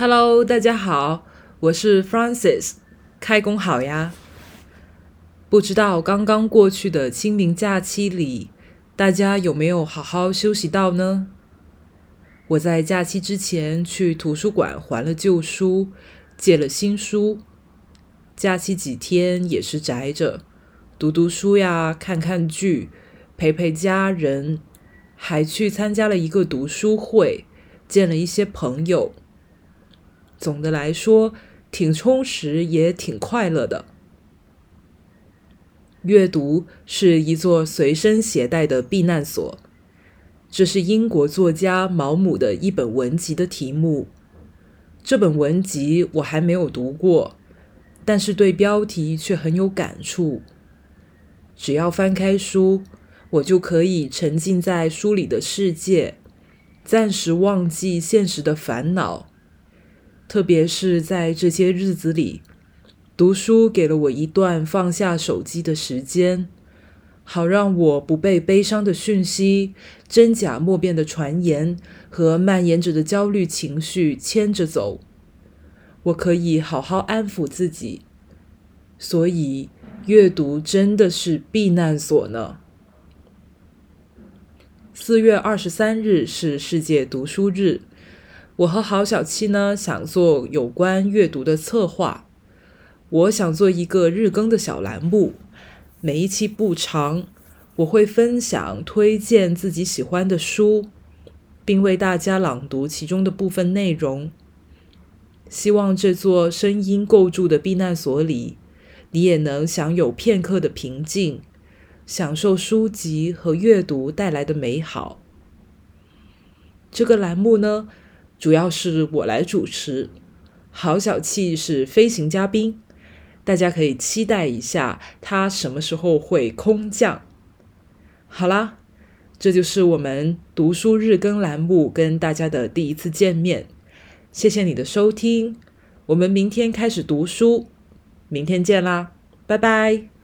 Hello，大家好，我是 Francis，开工好呀！不知道刚刚过去的清明假期里，大家有没有好好休息到呢？我在假期之前去图书馆还了旧书，借了新书。假期几天也是宅着，读读书呀，看看剧，陪陪家人，还去参加了一个读书会，见了一些朋友。总的来说，挺充实，也挺快乐的。阅读是一座随身携带的避难所。这是英国作家毛姆的一本文集的题目。这本文集我还没有读过，但是对标题却很有感触。只要翻开书，我就可以沉浸在书里的世界，暂时忘记现实的烦恼。特别是在这些日子里，读书给了我一段放下手机的时间，好让我不被悲伤的讯息、真假莫辨的传言和蔓延着的焦虑情绪牵着走。我可以好好安抚自己，所以阅读真的是避难所呢。四月二十三日是世界读书日。我和郝小七呢，想做有关阅读的策划。我想做一个日更的小栏目，每一期不长，我会分享推荐自己喜欢的书，并为大家朗读其中的部分内容。希望这座声音构筑的避难所里，你也能享有片刻的平静，享受书籍和阅读带来的美好。这个栏目呢？主要是我来主持，郝小气是飞行嘉宾，大家可以期待一下他什么时候会空降。好啦，这就是我们读书日更栏目跟大家的第一次见面，谢谢你的收听，我们明天开始读书，明天见啦，拜拜。